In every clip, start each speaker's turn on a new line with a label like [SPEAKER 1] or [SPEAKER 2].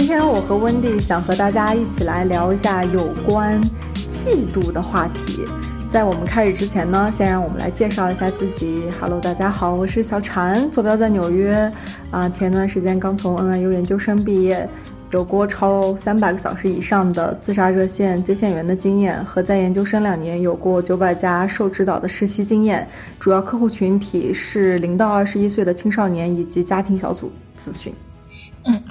[SPEAKER 1] 今天我和温蒂想和大家一起来聊一下有关嫉妒的话题。在我们开始之前呢，先让我们来介绍一下自己。Hello，大家好，我是小婵，坐标在纽约。啊，前段时间刚从 NYU 研究生毕业，有过超三百个小时以上的自杀热线接线员的经验，和在研究生两年有过九百家受指导的实习经验。主要客户群体是零到二十一岁的青少年以及家庭小组咨询。
[SPEAKER 2] 嗯。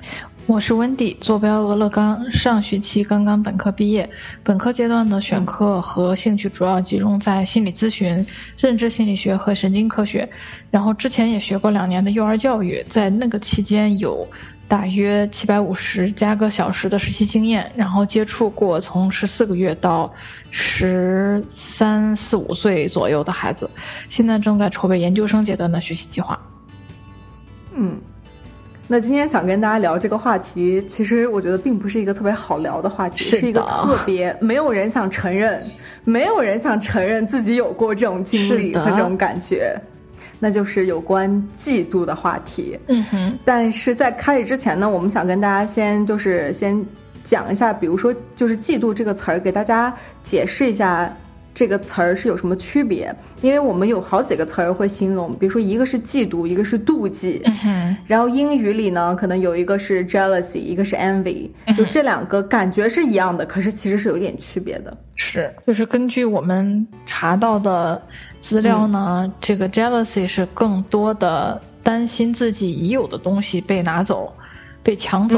[SPEAKER 2] 我是温迪，坐标俄勒冈，上学期刚刚本科毕业。本科阶段的选课和兴趣主要集中在心理咨询、认知心理学和神经科学。然后之前也学过两年的幼儿教育，在那个期间有大约七百五十加个小时的实习经验，然后接触过从十四个月到十三四五岁左右的孩子。现在正在筹备研究生阶段的学习计划。
[SPEAKER 1] 嗯。那今天想跟大家聊这个话题，其实我觉得并不是一个特别好聊的话题，是一个特别 没有人想承认，没有人想承认自己有过这种经历和这种感觉，那就是有关嫉妒的话题。
[SPEAKER 2] 嗯哼。
[SPEAKER 1] 但是在开始之前呢，我们想跟大家先就是先讲一下，比如说就是嫉妒这个词儿，给大家解释一下。这个词儿是有什么区别？因为我们有好几个词儿会形容，比如说一个是嫉妒，一个是妒忌。然后英语里呢，可能有一个是 jealousy，一个是 envy，就这两个感觉是一样的，可是其实是有点区别的。
[SPEAKER 2] 是，就是根据我们查到的资料呢，这个 jealousy 是更多的担心自己已有的东西被拿走、被抢走。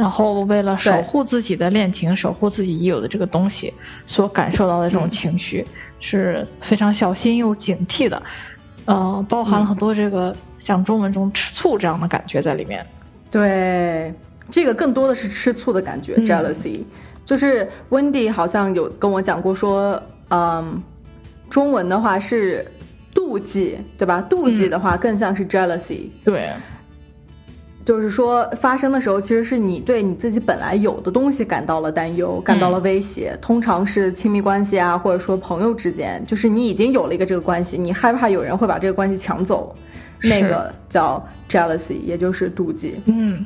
[SPEAKER 2] 然后为了守护自己的恋情，守护自己已有的这个东西，所感受到的这种情绪是非常小心又警惕的，呃，包含了很多这个像中文中吃醋这样的感觉在里面。
[SPEAKER 1] 对，这个更多的是吃醋的感觉，jealousy。就是温迪好像有跟我讲过说，嗯，中文的话是妒忌，对吧？妒忌的话更像是 jealousy。
[SPEAKER 2] 对。
[SPEAKER 1] 就是说，发生的时候，其实是你对你自己本来有的东西感到了担忧，感到了威胁。通常是亲密关系啊，或者说朋友之间，就是你已经有了一个这个关系，你害怕有人会把这个关系抢走，那个叫 jealousy，也就是妒忌。
[SPEAKER 2] 嗯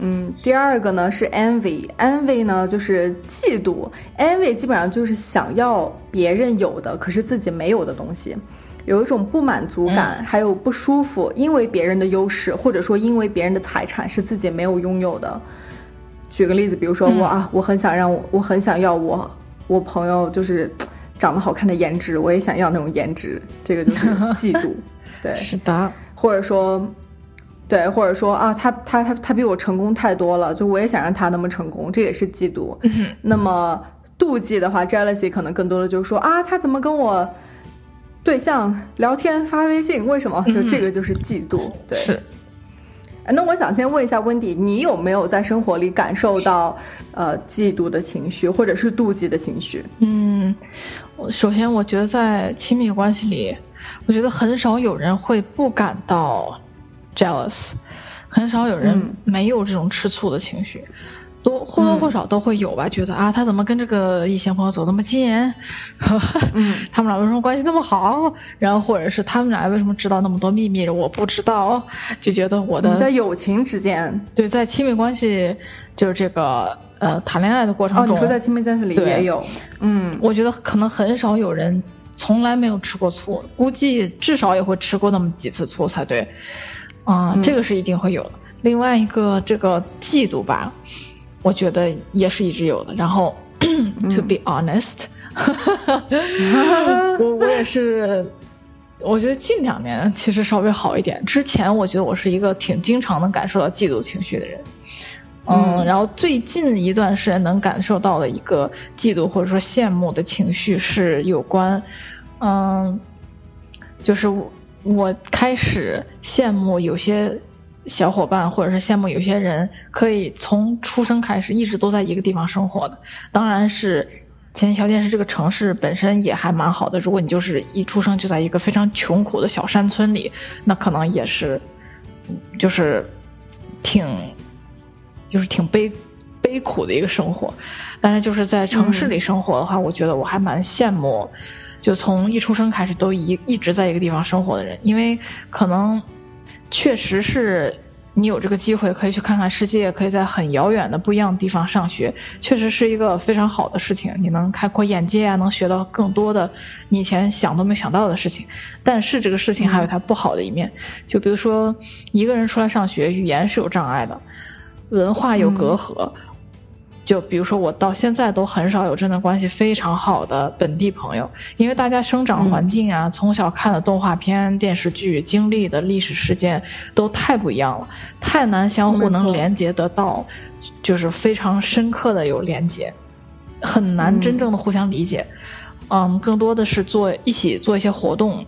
[SPEAKER 1] 嗯，第二个呢是 envy，envy 呢就是嫉妒，envy 基本上就是想要别人有的，可是自己没有的东西。有一种不满足感，还有不舒服，因为别人的优势，或者说因为别人的财产是自己没有拥有的。举个例子，比如说我啊，我很想让我，我很想要我，我朋友就是长得好看的颜值，我也想要那种颜值，这个就是嫉妒。对，
[SPEAKER 2] 是的。
[SPEAKER 1] 或者说，对，或者说啊，他他他他比我成功太多了，就我也想让他那么成功，这也是嫉妒。那么妒忌的话，jealousy 可能更多的就是说啊，他怎么跟我。对象聊天发微信，为什么？就这个就是嫉妒，对。
[SPEAKER 2] 是。
[SPEAKER 1] 那我想先问一下温迪，你有没有在生活里感受到呃嫉妒的情绪，或者是妒忌的情绪？
[SPEAKER 2] 嗯，首先我觉得在亲密关系里，我觉得很少有人会不感到 jealous，很少有人没有这种吃醋的情绪。多或多或少都会有吧，觉得啊，他怎么跟这个异性朋友走那么近？嗯，他们俩为什么关系那么好？然后或者是他们俩为什么知道那么多秘密，我不知道？就觉得我的
[SPEAKER 1] 在友情之间，
[SPEAKER 2] 对，在亲密关系就是这个呃谈恋爱的过程中，
[SPEAKER 1] 你说在亲密关系里也有，嗯，
[SPEAKER 2] 我觉得可能很少有人从来没有吃过醋，估计至少也会吃过那么几次醋才对，啊，这个是一定会有的。另外一个这个嫉妒吧。我觉得也是一直有的。然后，to be honest，我我也是，我觉得近两年其实稍微好一点。之前我觉得我是一个挺经常能感受到嫉妒情绪的人，嗯，然后最近一段时间能感受到的一个嫉妒或者说羡慕的情绪是有关，嗯，就是我开始羡慕有些。小伙伴，或者是羡慕有些人可以从出生开始一直都在一个地方生活的。当然是前提条件是这个城市本身也还蛮好的。如果你就是一出生就在一个非常穷苦的小山村里，那可能也是，就是挺，就是挺悲悲苦的一个生活。但是就是在城市里生活的话，我觉得我还蛮羡慕，就从一出生开始都一一直在一个地方生活的人，因为可能。确实是你有这个机会可以去看看世界，可以在很遥远的不一样的地方上学，确实是一个非常好的事情。你能开阔眼界啊，能学到更多的你以前想都没想到的事情。但是这个事情还有它不好的一面，就比如说一个人出来上学，语言是有障碍的，文化有隔阂。就比如说，我到现在都很少有真的关系非常好的本地朋友，因为大家生长环境啊，从小看的动画片、电视剧、经历的历史事件都太不一样了，太难相互能连接得到，就是非常深刻的有连接，很难真正的互相理解。嗯，更多的是做一起做一些活动，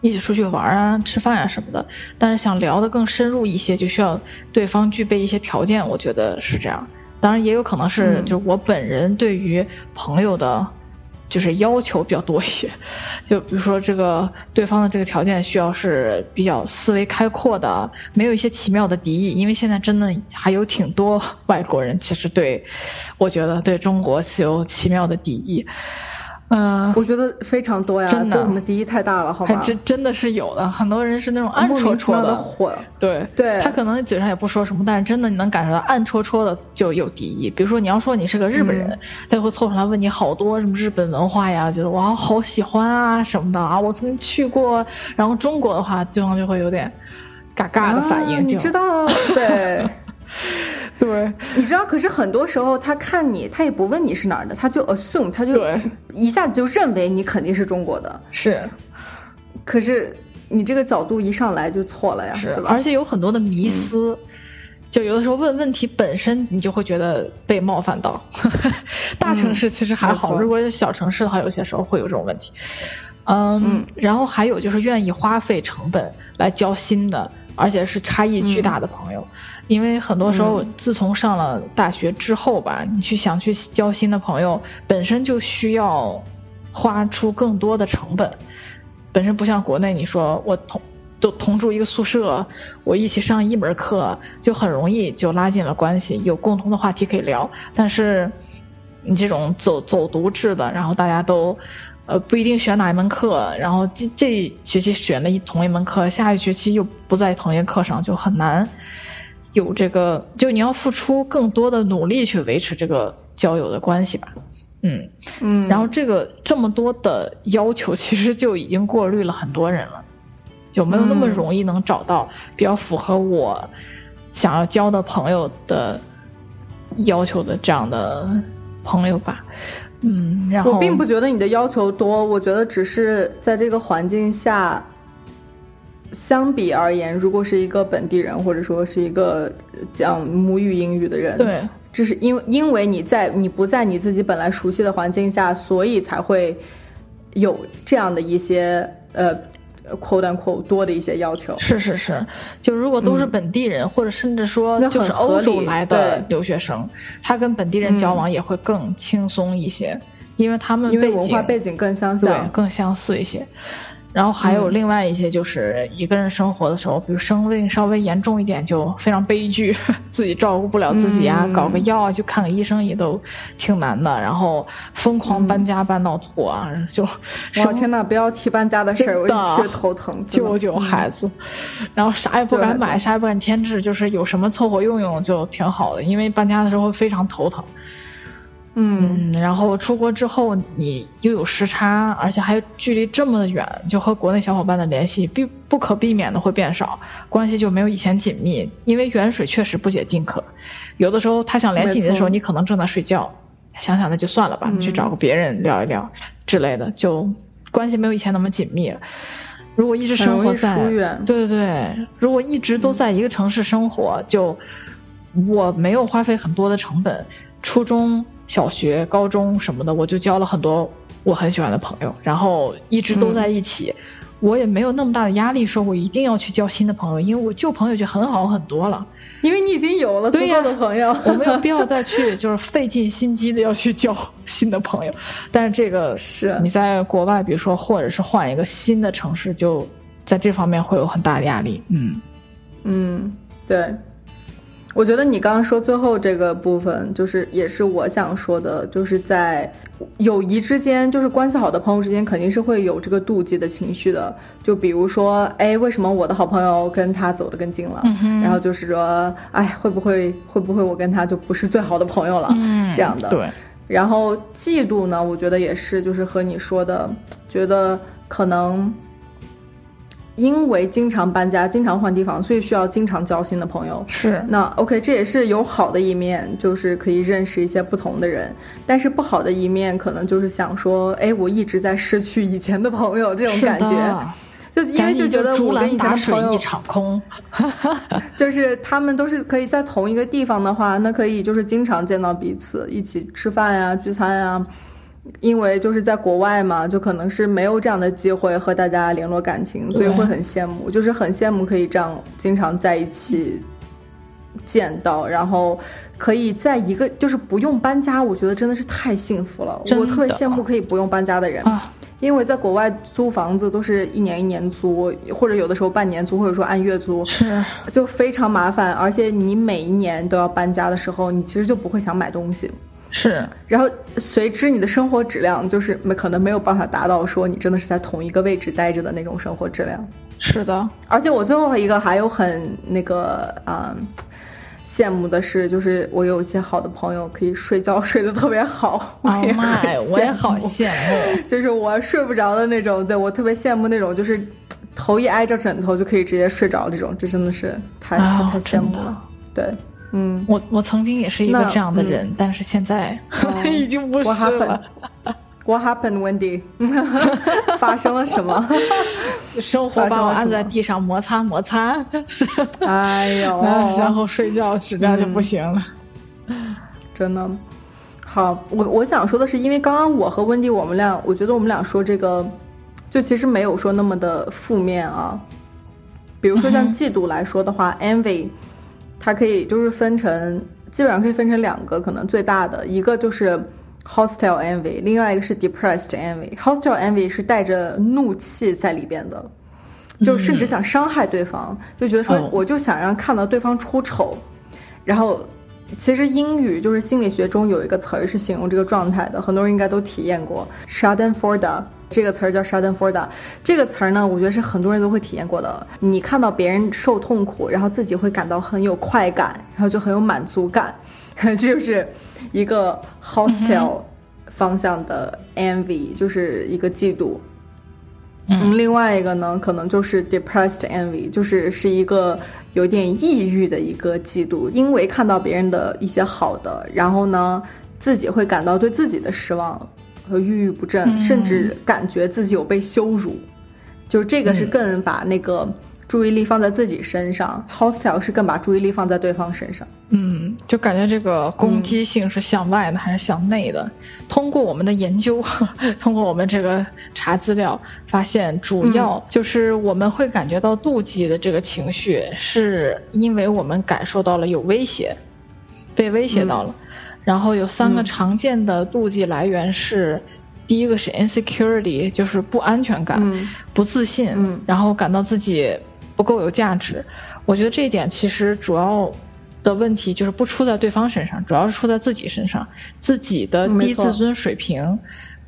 [SPEAKER 2] 一起出去玩啊、吃饭啊什么的。但是想聊得更深入一些，就需要对方具备一些条件，我觉得是这样。当然也有可能是，就是我本人对于朋友的，就是要求比较多一些。就比如说这个对方的这个条件需要是比较思维开阔的，没有一些奇妙的敌意。因为现在真的还有挺多外国人，其实对，我觉得对中国是有奇妙的敌意。嗯，
[SPEAKER 1] 我觉得非常多呀，
[SPEAKER 2] 真的，
[SPEAKER 1] 我们敌意太大了，好吗？
[SPEAKER 2] 真真的是有的，很多人是那种暗戳戳
[SPEAKER 1] 的火，
[SPEAKER 2] 对
[SPEAKER 1] 对，
[SPEAKER 2] 他可能嘴上也不说什么，但是真的你能感受到暗戳戳的就有敌意。比如说你要说你是个日本人，他就会凑上来问你好多什么日本文化呀，觉得哇好喜欢啊什么的啊，我曾经去过。然后中国的话，对方就会有点嘎嘎的反应，
[SPEAKER 1] 你知道对。
[SPEAKER 2] 对，
[SPEAKER 1] 你知道，可是很多时候他看你，他也不问你是哪儿的，他就 assume，他就一下子就认为你肯定是中国的。
[SPEAKER 2] 是，
[SPEAKER 1] 可是你这个角度一上来就错了呀，
[SPEAKER 2] 是
[SPEAKER 1] 吧？
[SPEAKER 2] 而且有很多的迷思，就有的时候问问题本身你就会觉得被冒犯到。大城市其实还好，如果是小城市的话，有些时候会有这种问题。嗯，然后还有就是愿意花费成本来交新的，而且是差异巨大的朋友。因为很多时候，自从上了大学之后吧，你去想去交新的朋友，本身就需要花出更多的成本。本身不像国内，你说我同都同住一个宿舍，我一起上一门课，就很容易就拉近了关系，有共同的话题可以聊。但是你这种走走读制的，然后大家都呃不一定选哪一门课，然后这这学期选了一同一门课，下一学期又不在同一课上，就很难。有这个，就你要付出更多的努力去维持这个交友的关系吧，嗯
[SPEAKER 1] 嗯，
[SPEAKER 2] 然后这个这么多的要求，其实就已经过滤了很多人了，就没有那么容易能找到比较符合我想要交的朋友的要求的这样的朋友吧，嗯，然后
[SPEAKER 1] 我并不觉得你的要求多，我觉得只是在这个环境下。相比而言，如果是一个本地人，或者说是一个讲母语英语的人，
[SPEAKER 2] 对，
[SPEAKER 1] 这是因为因为你在你不在你自己本来熟悉的环境下，所以才会有这样的一些呃，quote unquote 多的一些要求。
[SPEAKER 2] 是是是，就如果都是本地人，或者甚至说就是欧洲来的留学生，他跟本地人交往也会更轻松一些，因为他们
[SPEAKER 1] 因为文化背景更相像，
[SPEAKER 2] 更相似一些。然后还有另外一些，就是一个人生活的时候，比如生病稍微严重一点，就非常悲剧，自己照顾不了自己啊，搞个药啊，去看个医生也都挺难的。然后疯狂搬家搬到吐啊，就
[SPEAKER 1] 我天呐，不要提搬家的事儿，我一提头疼。
[SPEAKER 2] 救救孩子，然后啥也不敢买，啥也不敢添置，就是有什么凑合用用就挺好的，因为搬家的时候非常头疼。嗯，然后出国之后，你又有时差，而且还距离这么的远，就和国内小伙伴的联系必不可避免的会变少，关系就没有以前紧密。因为远水确实不解近渴，有的时候他想联系你的时候，你可能正在睡觉，想想那就算了吧，你去找个别人聊一聊之类的，就关系没有以前那么紧密了。如果一直生活在，对对对，如果一直都在一个城市生活，就我没有花费很多的成本，初中。小学、高中什么的，我就交了很多我很喜欢的朋友，然后一直都在一起，我也没有那么大的压力，说我一定要去交新的朋友，因为我旧朋友就很好很多了，
[SPEAKER 1] 因为你已经有了足够的朋友，
[SPEAKER 2] 我没有必要再去 就是费尽心机的要去交新的朋友。但是这个
[SPEAKER 1] 是
[SPEAKER 2] 你在国外，比如说或者是换一个新的城市，就在这方面会有很大的压力。嗯
[SPEAKER 1] 嗯，对。我觉得你刚刚说最后这个部分，就是也是我想说的，就是在友谊之间，就是关系好的朋友之间，肯定是会有这个妒忌的情绪的。就比如说，哎，为什么我的好朋友跟他走得更近了？然后就是说，哎，会不会会不会我跟他就不是最好的朋友了？这样的。
[SPEAKER 2] 对。
[SPEAKER 1] 然后嫉妒呢，我觉得也是，就是和你说的，觉得可能。因为经常搬家、经常换地方，所以需要经常交新的朋友。
[SPEAKER 2] 是，
[SPEAKER 1] 那 OK，这也是有好的一面，就是可以认识一些不同的人。但是不好的一面，可能就是想说，哎，我一直在失去以前的朋友，这种感觉。就因为就觉得我跟以前的朋友
[SPEAKER 2] 一场空。
[SPEAKER 1] 就是他们都是可以在同一个地方的话，那可以就是经常见到彼此，一起吃饭呀、聚餐呀。因为就是在国外嘛，就可能是没有这样的机会和大家联络感情，所以会很羡慕，就是很羡慕可以这样经常在一起见到，然后可以在一个就是不用搬家，我觉得真的是太幸福了。我特别羡慕可以不用搬家的人，啊因为在国外租房子都是一年一年租，或者有的时候半年租，或者说按月租，
[SPEAKER 2] 是
[SPEAKER 1] 就非常麻烦，而且你每一年都要搬家的时候，你其实就不会想买东西。
[SPEAKER 2] 是，
[SPEAKER 1] 然后随之你的生活质量就是没可能没有办法达到说你真的是在同一个位置待着的那种生活质量。
[SPEAKER 2] 是的，
[SPEAKER 1] 而且我最后一个还有很那个啊羡慕的是，就是我有一些好的朋友可以睡觉睡得特别好。
[SPEAKER 2] 妈呀，我也好
[SPEAKER 1] 羡慕，就是我睡不着的那种。对我特别羡慕那种，就是头一挨着枕头就可以直接睡着这种，这真的是太太太羡慕了。对。嗯，
[SPEAKER 2] 我我曾经也是一个这样的人，但是现在 已经不是了。
[SPEAKER 1] What happened, Wendy？发生了什么？
[SPEAKER 2] 生活把我按在地上摩擦摩擦。
[SPEAKER 1] 哎呦，
[SPEAKER 2] 然后睡觉质量就不行了。
[SPEAKER 1] 真的。好，我我想说的是，因为刚刚我和温迪我们俩，我觉得我们俩说这个，就其实没有说那么的负面啊。比如说像嫉妒来说的话，envy。它可以就是分成，基本上可以分成两个，可能最大的一个就是 hostile envy，另外一个是 depressed envy。hostile envy 是带着怒气在里边的，就甚至想伤害对方，就觉得说我就想让看到对方出丑，然后。其实英语就是心理学中有一个词儿是形容这个状态的，很多人应该都体验过 Schadenfreude 这个词儿叫 Schadenfreude。这个词儿呢，我觉得是很多人都会体验过的。你看到别人受痛苦，然后自己会感到很有快感，然后就很有满足感，这就是一个 hostile 方向的 envy，就是一个嫉妒。嗯，另外一个呢，可能就是 depressed envy，就是是一个有点抑郁的一个嫉妒，因为看到别人的一些好的，然后呢，自己会感到对自己的失望和郁郁不振，甚至感觉自己有被羞辱，就这个是更把那个。注意力放在自己身上，hostile 是更把注意力放在对方身上。
[SPEAKER 2] 嗯，就感觉这个攻击性是向外的还是向内的？通过我们的研究，通过我们这个查资料，发现主要就是我们会感觉到妒忌的这个情绪，是因为我们感受到了有威胁，被威胁到了。然后有三个常见的妒忌来源是：第一个是 insecurity，就是不安全感、不自信，然后感到自己。不够有价值，我觉得这一点其实主要的问题就是不出在对方身上，主要是出在自己身上，自己的低自尊水平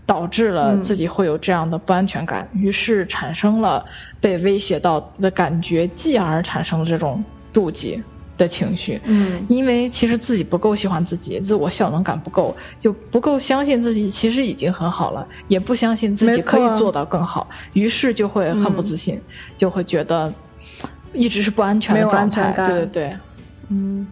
[SPEAKER 2] 导致了自己会有这样的不安全感，于是产生了被威胁到的感觉，继而产生了这种妒忌的情绪。
[SPEAKER 1] 嗯，
[SPEAKER 2] 因为其实自己不够喜欢自己，自我效能感不够，就不够相信自己其实已经很好了，也不相信自己可以做到更好，于是就会很不自信，就会觉得。一直是不安全的状态，对对对，
[SPEAKER 1] 嗯。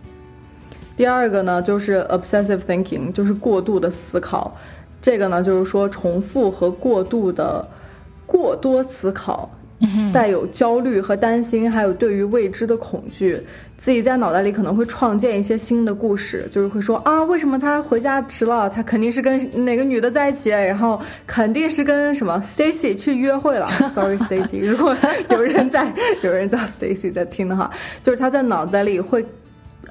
[SPEAKER 1] 第二个呢，就是 obsessive thinking，就是过度的思考。这个呢，就是说重复和过度的过多思考。带有焦虑和担心，还有对于未知的恐惧，自己在脑袋里可能会创建一些新的故事，就是会说啊，为什么他回家迟了？他肯定是跟哪个女的在一起，然后肯定是跟什么 Stacy 去约会了。Sorry Stacy，如果有人在 有人叫 Stacy 在听的话，就是他在脑袋里会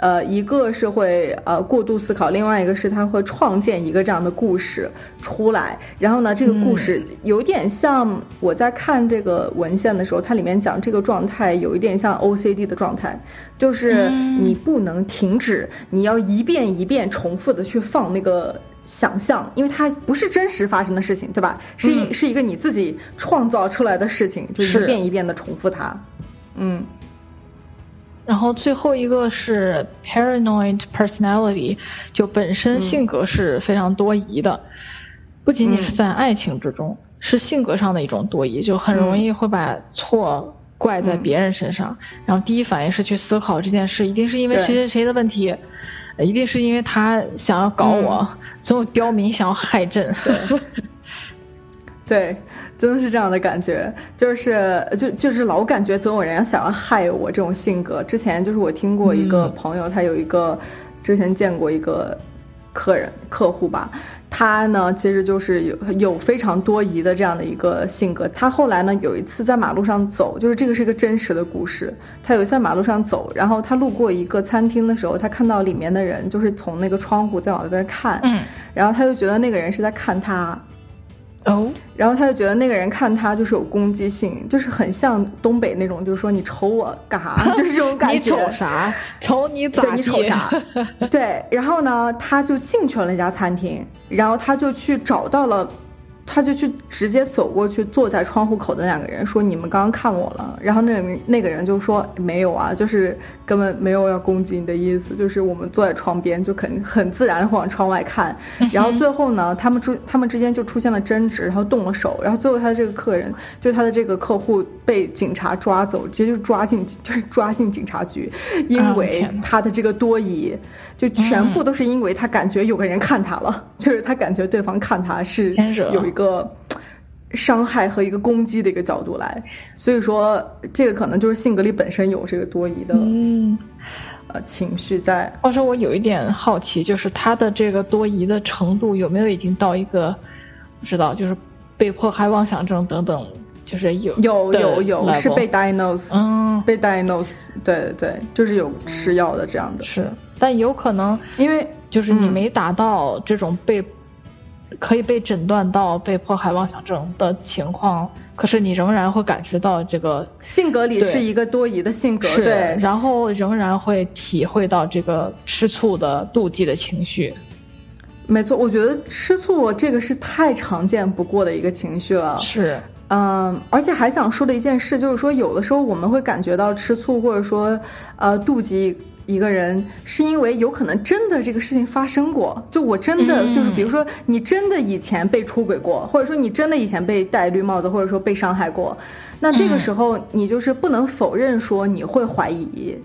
[SPEAKER 1] 呃，一个是会呃过度思考，另外一个是他会创建一个这样的故事出来。然后呢，这个故事有点像我在看这个文献的时候，它里面讲这个状态有一点像 OCD 的状态，就是你不能停止，你要一遍一遍重复的去放那个想象，因为它不是真实发生的事情，对吧？是一是一个你自己创造出来的事情，就一遍一遍的重复它。嗯。
[SPEAKER 2] 然后最后一个是 paranoid personality，就本身性格是非常多疑的，不仅仅是在爱情之中，是性格上的一种多疑，就很容易会把错怪在别人身上，然后第一反应是去思考这件事一定是因为谁谁谁的问题，一定是因为他想要搞我，总有刁民想要害朕。
[SPEAKER 1] 对。真的是这样的感觉，就是就就是老感觉总有人想要害我这种性格。之前就是我听过一个朋友，他有一个之前见过一个客人客户吧，他呢其实就是有有非常多疑的这样的一个性格。他后来呢有一次在马路上走，就是这个是一个真实的故事。他有一次在马路上走，然后他路过一个餐厅的时候，他看到里面的人就是从那个窗户在往那边看，
[SPEAKER 2] 嗯，
[SPEAKER 1] 然后他就觉得那个人是在看他。
[SPEAKER 2] 哦，
[SPEAKER 1] 然后他就觉得那个人看他就是有攻击性，就是很像东北那种，就是说你瞅我干啥，就是这种感觉。
[SPEAKER 2] 你瞅啥？瞅你咋
[SPEAKER 1] 地？你瞅啥？对，然后呢，他就进去了那家餐厅，然后他就去找到了。他就去直接走过去，坐在窗户口的两个人说：“你们刚刚看我了。”然后那那个人就说：“没有啊，就是根本没有要攻击你的意思，就是我们坐在窗边，就肯很自然的往窗外看。”然后最后呢，他们之他们之间就出现了争执，然后动了手。然后最后他的这个客人，就是他的这个客户被警察抓走，直接就抓进 就是抓进警察局，因为他的这个多疑，就全部都是因为他感觉有个人看他了，就是他感觉对方看他是有一个。伤害和一个攻击的一个角度来，所以说这个可能就是性格里本身有这个多疑的，
[SPEAKER 2] 嗯，
[SPEAKER 1] 呃情绪在。
[SPEAKER 2] 话说我有一点好奇，就是他的这个多疑的程度有没有已经到一个不知道，就是被迫害妄想症等等，就是有
[SPEAKER 1] 有有有是被 diagnose，
[SPEAKER 2] 嗯，
[SPEAKER 1] 被 diagnose，对对对，就是有吃药的这样的，
[SPEAKER 2] 是，但有可能
[SPEAKER 1] 因为
[SPEAKER 2] 就是你没达到这种被。可以被诊断到被迫害妄想症的情况，可是你仍然会感觉到这个
[SPEAKER 1] 性格里是一个多疑的性格，对，
[SPEAKER 2] 然后仍然会体会到这个吃醋的妒忌的情绪。
[SPEAKER 1] 没错，我觉得吃醋这个是太常见不过的一个情绪了。
[SPEAKER 2] 是，
[SPEAKER 1] 嗯，而且还想说的一件事就是说，有的时候我们会感觉到吃醋，或者说呃妒忌。一个人是因为有可能真的这个事情发生过，就我真的就是比如说你真的以前被出轨过，或者说你真的以前被戴绿帽子，或者说被伤害过，那这个时候你就是不能否认说你会怀疑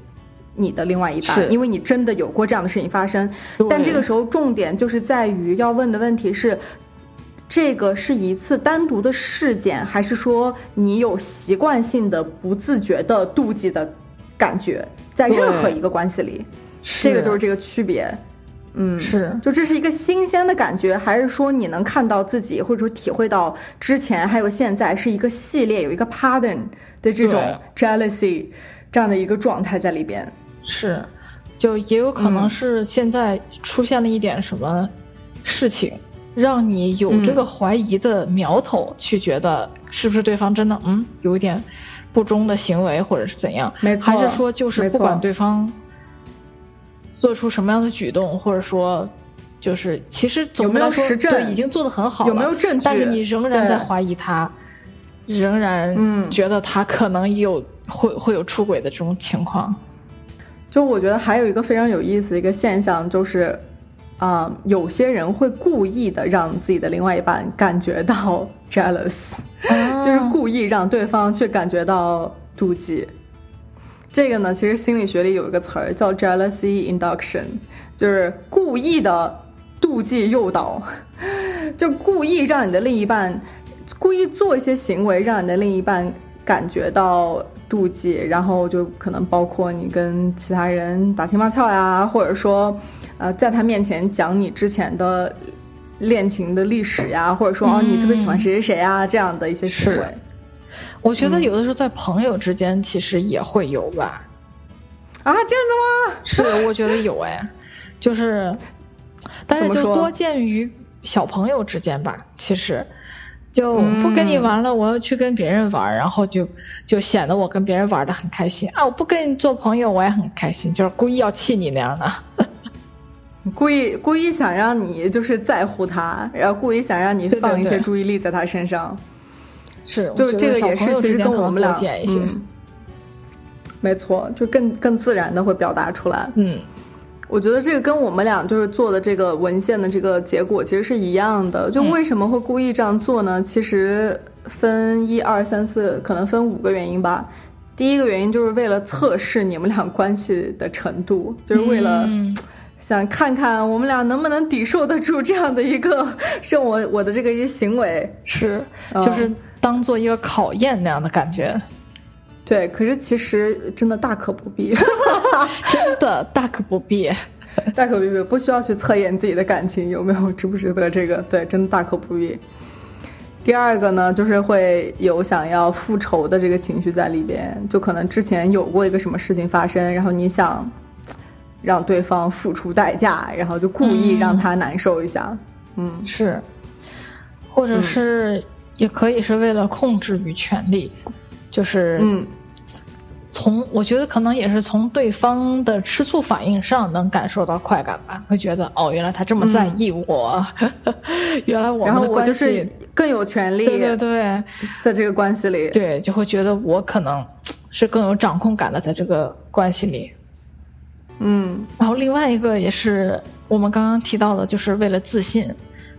[SPEAKER 1] 你的另外一半，因为你真的有过这样的事情发生。但这个时候重点就是在于要问的问题是，这个是一次单独的事件，还是说你有习惯性的不自觉的妒忌的感觉？在任何一个关系里，这个就是这个区别，嗯，
[SPEAKER 2] 是，
[SPEAKER 1] 就这是一个新鲜的感觉，还是说你能看到自己，或者说体会到之前还有现在是一个系列，有一个 pattern 的这种 jealousy 这样的一个状态在里边，
[SPEAKER 2] 是，就也有可能是现在出现了一点什么事情，让你有这个怀疑的苗头，去觉得是不是对方真的，嗯，有一点。不忠的行为，或者是怎样？
[SPEAKER 1] 没错，
[SPEAKER 2] 还是说就是不管对方做出什么样的举动，或者说就是其实总的来说对已经做的很好了，
[SPEAKER 1] 有没有证据？
[SPEAKER 2] 但是你仍然在怀疑他，仍然觉得他可能有会会有出轨的这种情况。
[SPEAKER 1] 就我觉得还有一个非常有意思的一个现象，就是啊，有些人会故意的让自己的另外一半感觉到 jealous。就是故意让对方去感觉到妒忌，这个呢，其实心理学里有一个词儿叫 jealousy induction，就是故意的妒忌诱导，就故意让你的另一半故意做一些行为，让你的另一半感觉到妒忌，然后就可能包括你跟其他人打情骂俏呀，或者说，呃，在他面前讲你之前的。恋情的历史呀，或者说哦，你特别喜欢谁谁谁啊，这样的一些行为，
[SPEAKER 2] 我觉得有的时候在朋友之间其实也会有吧。
[SPEAKER 1] 啊，这样的吗？
[SPEAKER 2] 是，我觉得有哎，就是，但是就多见于小朋友之间吧。其实，就不跟你玩了，我要去跟别人玩，然后就就显得我跟别人玩的很开心啊！我不跟你做朋友，我也很开心，就是故意要气你那样的。
[SPEAKER 1] 故意故意想让你就是在乎他，然后故意想让你放一些注意力在他身上，
[SPEAKER 2] 是，
[SPEAKER 1] 就这个也是其实跟我们俩
[SPEAKER 2] 嗯，
[SPEAKER 1] 没错，就更更自然的会表达出来。
[SPEAKER 2] 嗯，
[SPEAKER 1] 我觉得这个跟我们俩就是做的这个文献的这个结果其实是一样的。就为什么会故意这样做呢？其实分一二三四，可能分五个原因吧。第一个原因就是为了测试你们俩关系的程度，就是为了。想看看我们俩能不能抵受得住这样的一个，让我我的这个一行为，
[SPEAKER 2] 是就是当做一个考验那样的感觉。
[SPEAKER 1] 对，可是其实真的大可不必，
[SPEAKER 2] 真的大可不必，
[SPEAKER 1] 大可不必，不需要去测验自己的感情有没有值不值得这个。对，真的大可不必。第二个呢，就是会有想要复仇的这个情绪在里边，就可能之前有过一个什么事情发生，然后你想。让对方付出代价，然后就故意让他难受一下。嗯，
[SPEAKER 2] 是，或者是也可以是为了控制与权力，就是
[SPEAKER 1] 嗯，
[SPEAKER 2] 从我觉得可能也是从对方的吃醋反应上能感受到快感吧，会觉得哦，原来他这么在意我，原来我们的
[SPEAKER 1] 关系更有权利，
[SPEAKER 2] 对对对，
[SPEAKER 1] 在这个关系里，
[SPEAKER 2] 对，就会觉得我可能是更有掌控感的，在这个关系里。
[SPEAKER 1] 嗯，
[SPEAKER 2] 然后另外一个也是我们刚刚提到的，就是为了自信，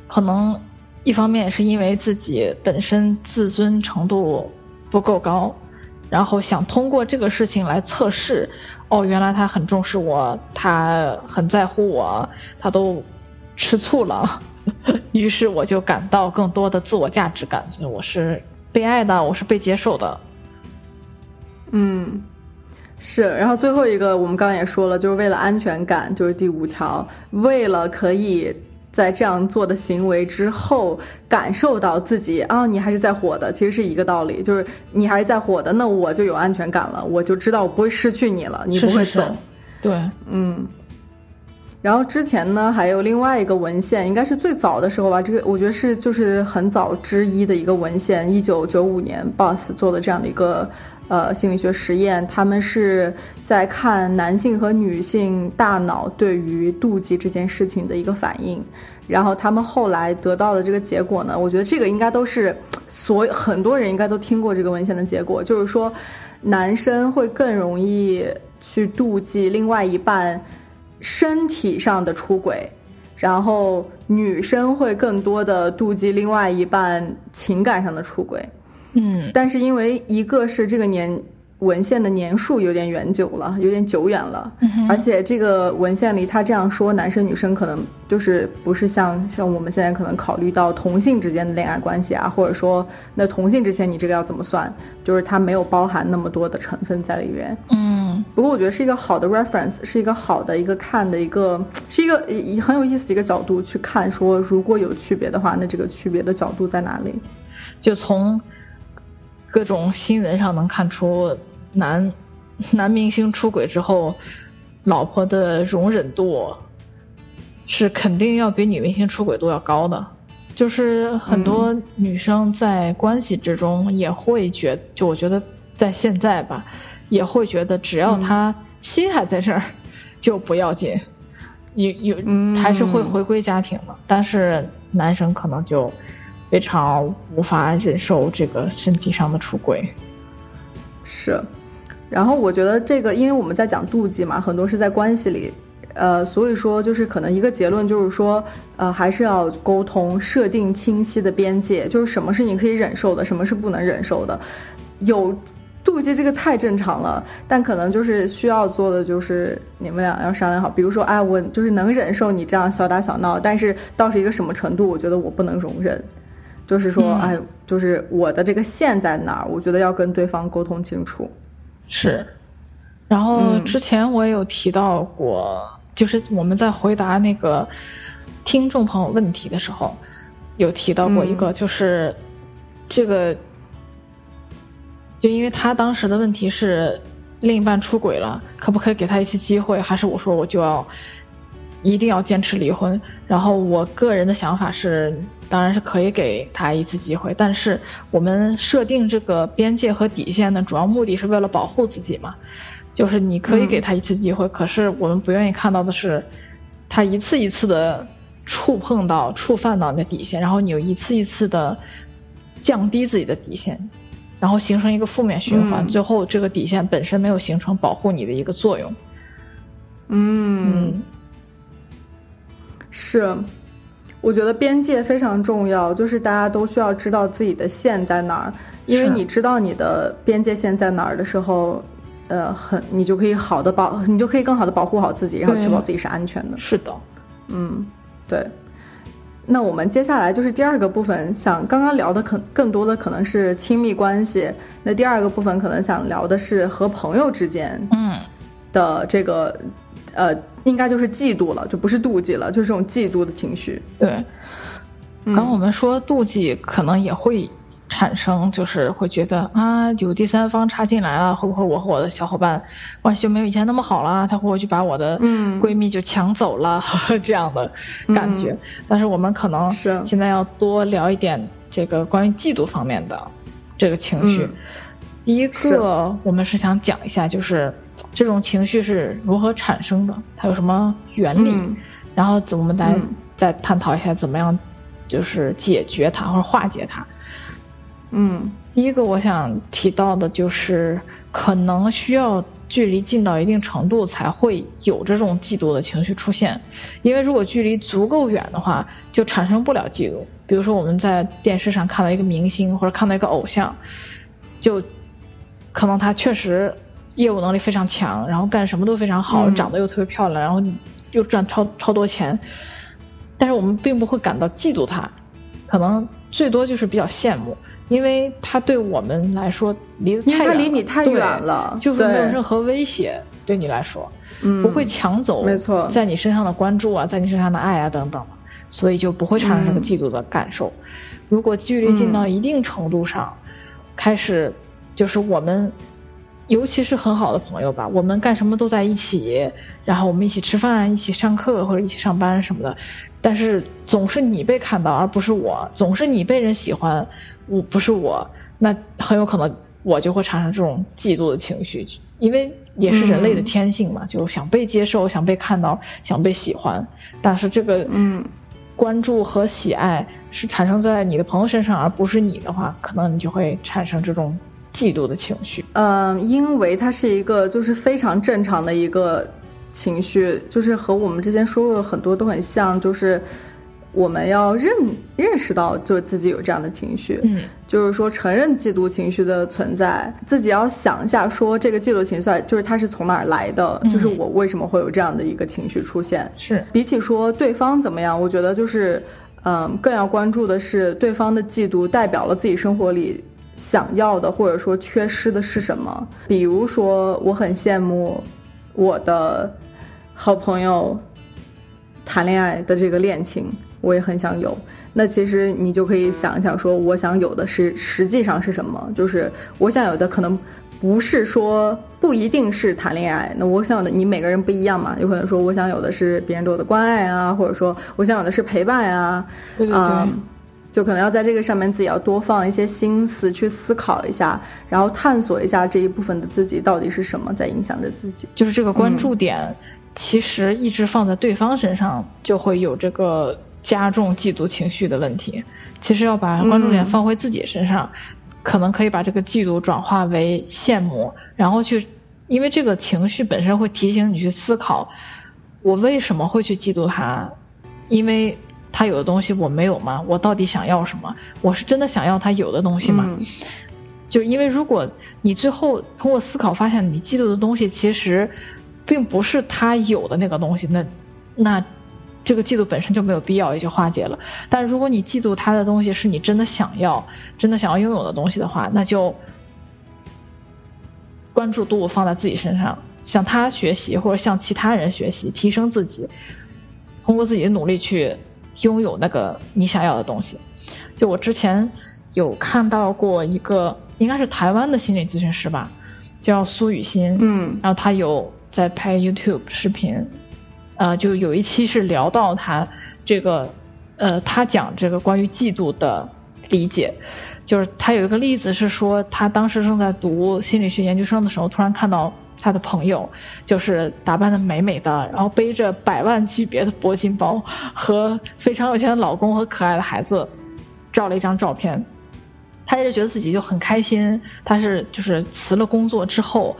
[SPEAKER 2] 可能一方面也是因为自己本身自尊程度不够高，然后想通过这个事情来测试，哦，原来他很重视我，他很在乎我，他都吃醋了，于是我就感到更多的自我价值感，我是被爱的，我是被接受的，
[SPEAKER 1] 嗯。是，然后最后一个我们刚刚也说了，就是为了安全感，就是第五条，为了可以在这样做的行为之后感受到自己啊，你还是在火的，其实是一个道理，就是你还是在火的，那我就有安全感了，我就知道我不会失去你了，你不会走，
[SPEAKER 2] 对，
[SPEAKER 1] 嗯。然后之前呢，还有另外一个文献，应该是最早的时候吧，这个我觉得是就是很早之一的一个文献，一九九五年 Boss 做的这样的一个。呃，心理学实验，他们是在看男性和女性大脑对于妒忌这件事情的一个反应，然后他们后来得到的这个结果呢，我觉得这个应该都是所有很多人应该都听过这个文献的结果，就是说，男生会更容易去妒忌另外一半身体上的出轨，然后女生会更多的妒忌另外一半情感上的出轨。
[SPEAKER 2] 嗯，
[SPEAKER 1] 但是因为一个是这个年文献的年数有点远久了，有点久远了，而且这个文献里他这样说，男生女生可能就是不是像像我们现在可能考虑到同性之间的恋爱关系啊，或者说那同性之间你这个要怎么算，就是它没有包含那么多的成分在里面。
[SPEAKER 2] 嗯，
[SPEAKER 1] 不过我觉得是一个好的 reference，是一个好的一个看的一个，是一个很有意思的一个角度去看，说如果有区别的话，那这个区别的角度在哪里？
[SPEAKER 2] 就从。各种新闻上能看出，男 男明星出轨之后，老婆的容忍度是肯定要比女明星出轨度要高的。就是很多女生在关系之中也会觉，就我觉得在现在吧，也会觉得只要他心还在这儿，就不要紧，有有还是会回归家庭的。但是男生可能就。非常无法忍受这个身体上的出轨，
[SPEAKER 1] 是。然后我觉得这个，因为我们在讲妒忌嘛，很多是在关系里，呃，所以说就是可能一个结论就是说，呃，还是要沟通，设定清晰的边界，就是什么是你可以忍受的，什么是不能忍受的。有妒忌这个太正常了，但可能就是需要做的就是你们俩要商量好，比如说，哎，我就是能忍受你这样小打小闹，但是到是一个什么程度，我觉得我不能容忍。就是说，哎，就是我的这个线在哪儿？我觉得要跟对方沟通清楚。
[SPEAKER 2] 是，然后之前我也有提到过，就是我们在回答那个听众朋友问题的时候，有提到过一个，就是这个，就因为他当时的问题是，另一半出轨了，可不可以给他一次机会？还是我说我就要一定要坚持离婚？然后我个人的想法是，当然是可以给他一次机会，但是我们设定这个边界和底线的，主要目的是为了保护自己嘛。就是你可以给他一次机会，可是我们不愿意看到的是，他一次一次的触碰到、触犯到你的底线，然后你又一次一次的降低自己的底线。然后形成一个负面循环，最后这个底线本身没有形成保护你的一个作用。
[SPEAKER 1] 嗯，是，我觉得边界非常重要，就是大家都需要知道自己的线在哪儿，因为你知道你的边界线在哪儿的时候，呃，很你就可以好的保，你就可以更好的保护好自己，然后确保自己是安全的。
[SPEAKER 2] 是的，
[SPEAKER 1] 嗯，对。那我们接下来就是第二个部分，想刚刚聊的可更多的可能是亲密关系。那第二个部分可能想聊的是和朋友之间，
[SPEAKER 2] 嗯，
[SPEAKER 1] 的这个，呃，应该就是嫉妒了，就不是妒忌了，就是这种嫉妒的情绪。
[SPEAKER 2] 对，然后我们说妒忌可能也会。产生就是会觉得啊，有第三方插进来了，会不会我和我的小伙伴关系就没有以前那么好了？他会不会去把我的闺蜜就抢走了？这样的感觉。但是我们可能是现在要多聊一点这个关于嫉妒方面的这个情绪。第一个，我们是想讲一下，就是这种情绪是如何产生的，它有什么原理，然后我们来再探讨一下怎么样就是解决它或者化解它。
[SPEAKER 1] 嗯，
[SPEAKER 2] 第一个我想提到的就是，可能需要距离近到一定程度才会有这种嫉妒的情绪出现，因为如果距离足够远的话，就产生不了嫉妒。比如说我们在电视上看到一个明星或者看到一个偶像，就可能他确实业务能力非常强，然后干什么都非常好，长得又特别漂亮，然后又赚超超多钱，但是我们并不会感到嫉妒他，可能最多就是比较羡慕。因为他对我们来说离得太远，
[SPEAKER 1] 他离你太远了，
[SPEAKER 2] 就是没有任何威胁对你来说，不会抢走
[SPEAKER 1] 没错
[SPEAKER 2] 在你身上的关注啊，在你身上的爱啊等等，所以就不会产生这个嫉妒的感受。如果距离近到一定程度上，开始就是我们，尤其是很好的朋友吧，我们干什么都在一起，然后我们一起吃饭、一起上课或者一起上班什么的，但是总是你被看到而不是我，总是你被人喜欢。我不是我，那很有可能我就会产生这种嫉妒的情绪，因为也是人类的天性嘛，就想被接受，想被看到，想被喜欢。但是这个
[SPEAKER 1] 嗯，
[SPEAKER 2] 关注和喜爱是产生在你的朋友身上，而不是你的话，可能你就会产生这种嫉妒的情绪。
[SPEAKER 1] 嗯，因为它是一个就是非常正常的一个情绪，就是和我们之前说过的很多都很像，就是。我们要认认识到，就自己有这样的情绪，
[SPEAKER 2] 嗯，
[SPEAKER 1] 就是说承认嫉妒情绪的存在，自己要想一下，说这个嫉妒情绪就是它是从哪儿来的，就是我为什么会有这样的一个情绪出现？
[SPEAKER 2] 是
[SPEAKER 1] 比起说对方怎么样，我觉得就是，嗯，更要关注的是对方的嫉妒代表了自己生活里想要的或者说缺失的是什么。比如说，我很羡慕我的好朋友谈恋爱的这个恋情。我也很想有，那其实你就可以想一想，说我想有的是实际上是什么？就是我想有的可能不是说不一定是谈恋爱，那我想有的你每个人不一样嘛，有可能说我想有的是别人对我的关爱啊，或者说我想有的是陪伴
[SPEAKER 2] 啊，
[SPEAKER 1] 啊，就可能要在这个上面自己要多放一些心思去思考一下，然后探索一下这一部分的自己到底是什么在影响着自己，
[SPEAKER 2] 就是这个关注点其实一直放在对方身上，就会有这个。加重嫉妒情绪的问题，其实要把关注点放回自己身上，可能可以把这个嫉妒转化为羡慕，然后去，因为这个情绪本身会提醒你去思考，我为什么会去嫉妒他？因为他有的东西我没有吗？我到底想要什么？我是真的想要他有的东西吗？就因为如果你最后通过思考发现你嫉妒的东西其实并不是他有的那个东西，那那。这个嫉妒本身就没有必要，也就化解了。但如果你嫉妒他的东西是你真的想要、真的想要拥有的东西的话，那就关注度放在自己身上，向他学习或者向其他人学习，提升自己，通过自己的努力去拥有那个你想要的东西。就我之前有看到过一个，应该是台湾的心理咨询师吧，叫苏雨欣，
[SPEAKER 1] 嗯。
[SPEAKER 2] 然后他有在拍 YouTube 视频，呃，就有一期是聊到他这个，呃，他讲这个关于嫉妒的理解，就是他有一个例子是说，他当时正在读心理学研究生的时候，突然看到他的朋友就是打扮的美美的，然后背着百万级别的铂金包，和非常有钱的老公和可爱的孩子照了一张照片。他一直觉得自己就很开心，他是就是辞了工作之后，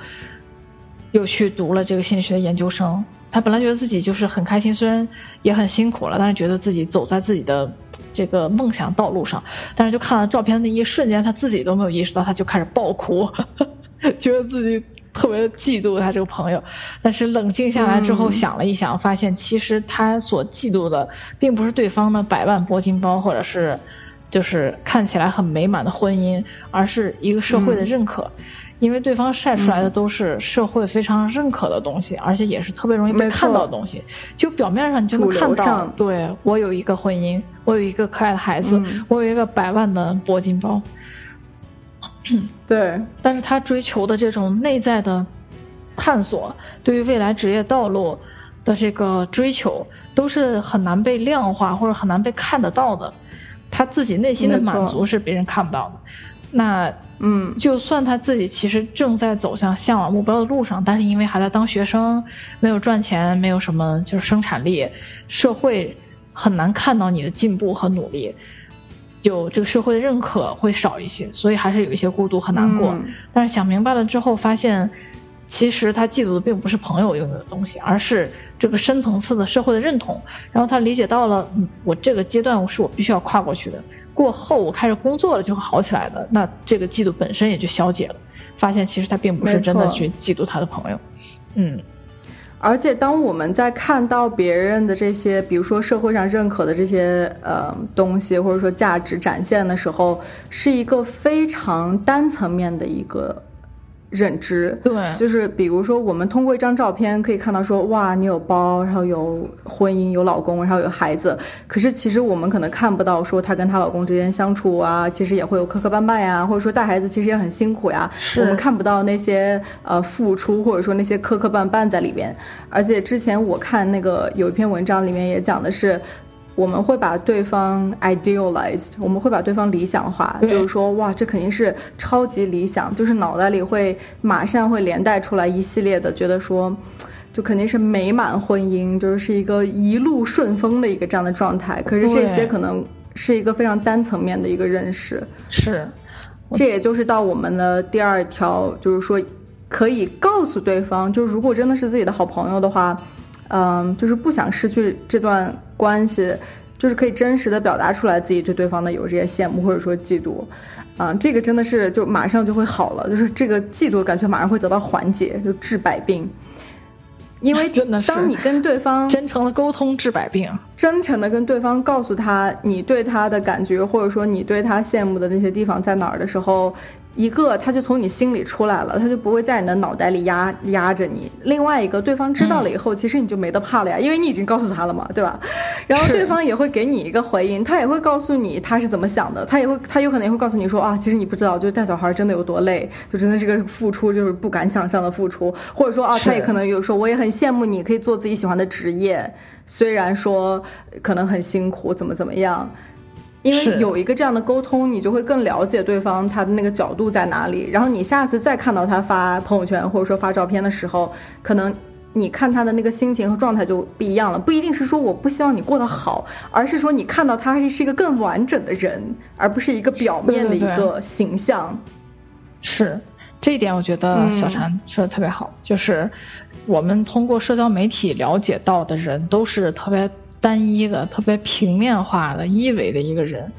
[SPEAKER 2] 又去读了这个心理学研究生。他本来觉得自己就是很开心，虽然也很辛苦了，但是觉得自己走在自己的这个梦想道路上。但是就看到照片的那一瞬间，他自己都没有意识到，他就开始爆哭，觉得自己特别嫉妒他这个朋友。但是冷静下来之后，
[SPEAKER 1] 嗯
[SPEAKER 2] 想了一想，发现其实他所嫉妒的，并不是对方的百万铂金包，或者是就是看起来很美满的婚姻，而是一个社会的认可。因为对方晒出来的都是社会非常认可的东西，而且也是特别容易被看到的东西。就表面上你就能看到，对我有一个婚姻，我有一个可爱的孩子，
[SPEAKER 1] 嗯
[SPEAKER 2] 我有一个百万的铂金包。
[SPEAKER 1] 对，
[SPEAKER 2] 但是他追求的这种内在的探索，对于未来职业道路的这个追求，都是很难被量化或者很难被看得到的。他自己内心的满足是别人看不到的。那
[SPEAKER 1] 嗯
[SPEAKER 2] 就算他自己其实正在走向向往目标的路上，但是因为还在当学生，没有赚钱，没有什么就是生产力，社会很难看到你的进步和努力，有这个社会的认可会少一些，所以还是有一些孤独和难过。
[SPEAKER 1] 嗯
[SPEAKER 2] 但是想明白了之后，发现其实他嫉妒的并不是朋友拥有的东西，而是这个深层次的社会的认同。然后他理解到了，嗯，我这个阶段是我必须要跨过去的。过后我开始工作了，就会好起来的。那这个嫉妒本身也就消解了，发现其实他并不是真的去嫉妒他的朋友。嗯，
[SPEAKER 1] 而且，当我们在看到别人的这些，比如说社会上认可的这些呃东西，或者说价值展现的时候，是一个非常单层面的一个认知。
[SPEAKER 2] 对，
[SPEAKER 1] 就是比如说，我们通过一张照片可以看到说，哇，你有包，然后有婚姻，有老公，然后有孩子。可是其实我们可能看不到说她跟她老公之间相处啊，其实也会有磕磕绊绊呀，或者说带孩子其实也很辛苦呀。
[SPEAKER 2] 是
[SPEAKER 1] 我们看不到那些呃付出，或者说那些磕磕绊绊在里边。而且之前我看那个有一篇文章里面也讲的是。我们会把对方 idealized，我们会把对方理想化，就是说，哇，这肯定是超级理想，就是脑袋里会马上会连带出来一系列的，觉得说，就肯定是美满婚姻，就是是一个一路顺风的一个这样的状态。可是这些可能是一个非常单层面的一个认识。
[SPEAKER 2] 是，
[SPEAKER 1] 这也就是到我们的第二条，就是说可以告诉对方，就是如果真的是自己的好朋友的话，嗯，就是不想失去这段关系，就是可以真实的表达出来自己对对方的有这些羡慕或者说嫉妒，啊、这个真的是就马上就会好了，就是这个嫉妒感觉马上会得到缓解，就治百病。因为
[SPEAKER 2] 真的是
[SPEAKER 1] 当你跟对方
[SPEAKER 2] 真诚的沟通治百病。
[SPEAKER 1] 真诚的跟对方告诉他你对他的感觉，或者说你对他羡慕的那些地方在哪儿的时候，一个他就从你心里出来了，他就不会在你的脑袋里压压着你；另外一个，对方知道了以后，其实你就没得怕了呀，因为你已经告诉他了嘛，对吧？然后对方也会给你一个回应，他也会告诉你他是怎么想的，他也会他有可能也会告诉你说啊，其实你不知道，就是带小孩真的有多累，就真的是个付出就是不敢想象的付出，或者说啊，他也可能有说我也很羡慕你可以做自己喜欢的职业。虽然说可能很辛苦，怎么怎么样，因为有一个这样的沟通，你就会更了解对方他的那个角度在哪里。然后你下次再看到他发朋友圈或者说发照片的时候，可能你看他的那个心情和状态就不一样了。不一定是说我不希望你过得好，而是说你看到他是一个更完整的人，而不是一个表面的一
[SPEAKER 2] 对对对
[SPEAKER 1] 个形象。
[SPEAKER 2] 是这一点，我觉得
[SPEAKER 1] 嗯
[SPEAKER 2] 小婵说的特别好，就是我们通过社交媒体了解到的人都是特别单一的、特别平面化的、一维的一个人。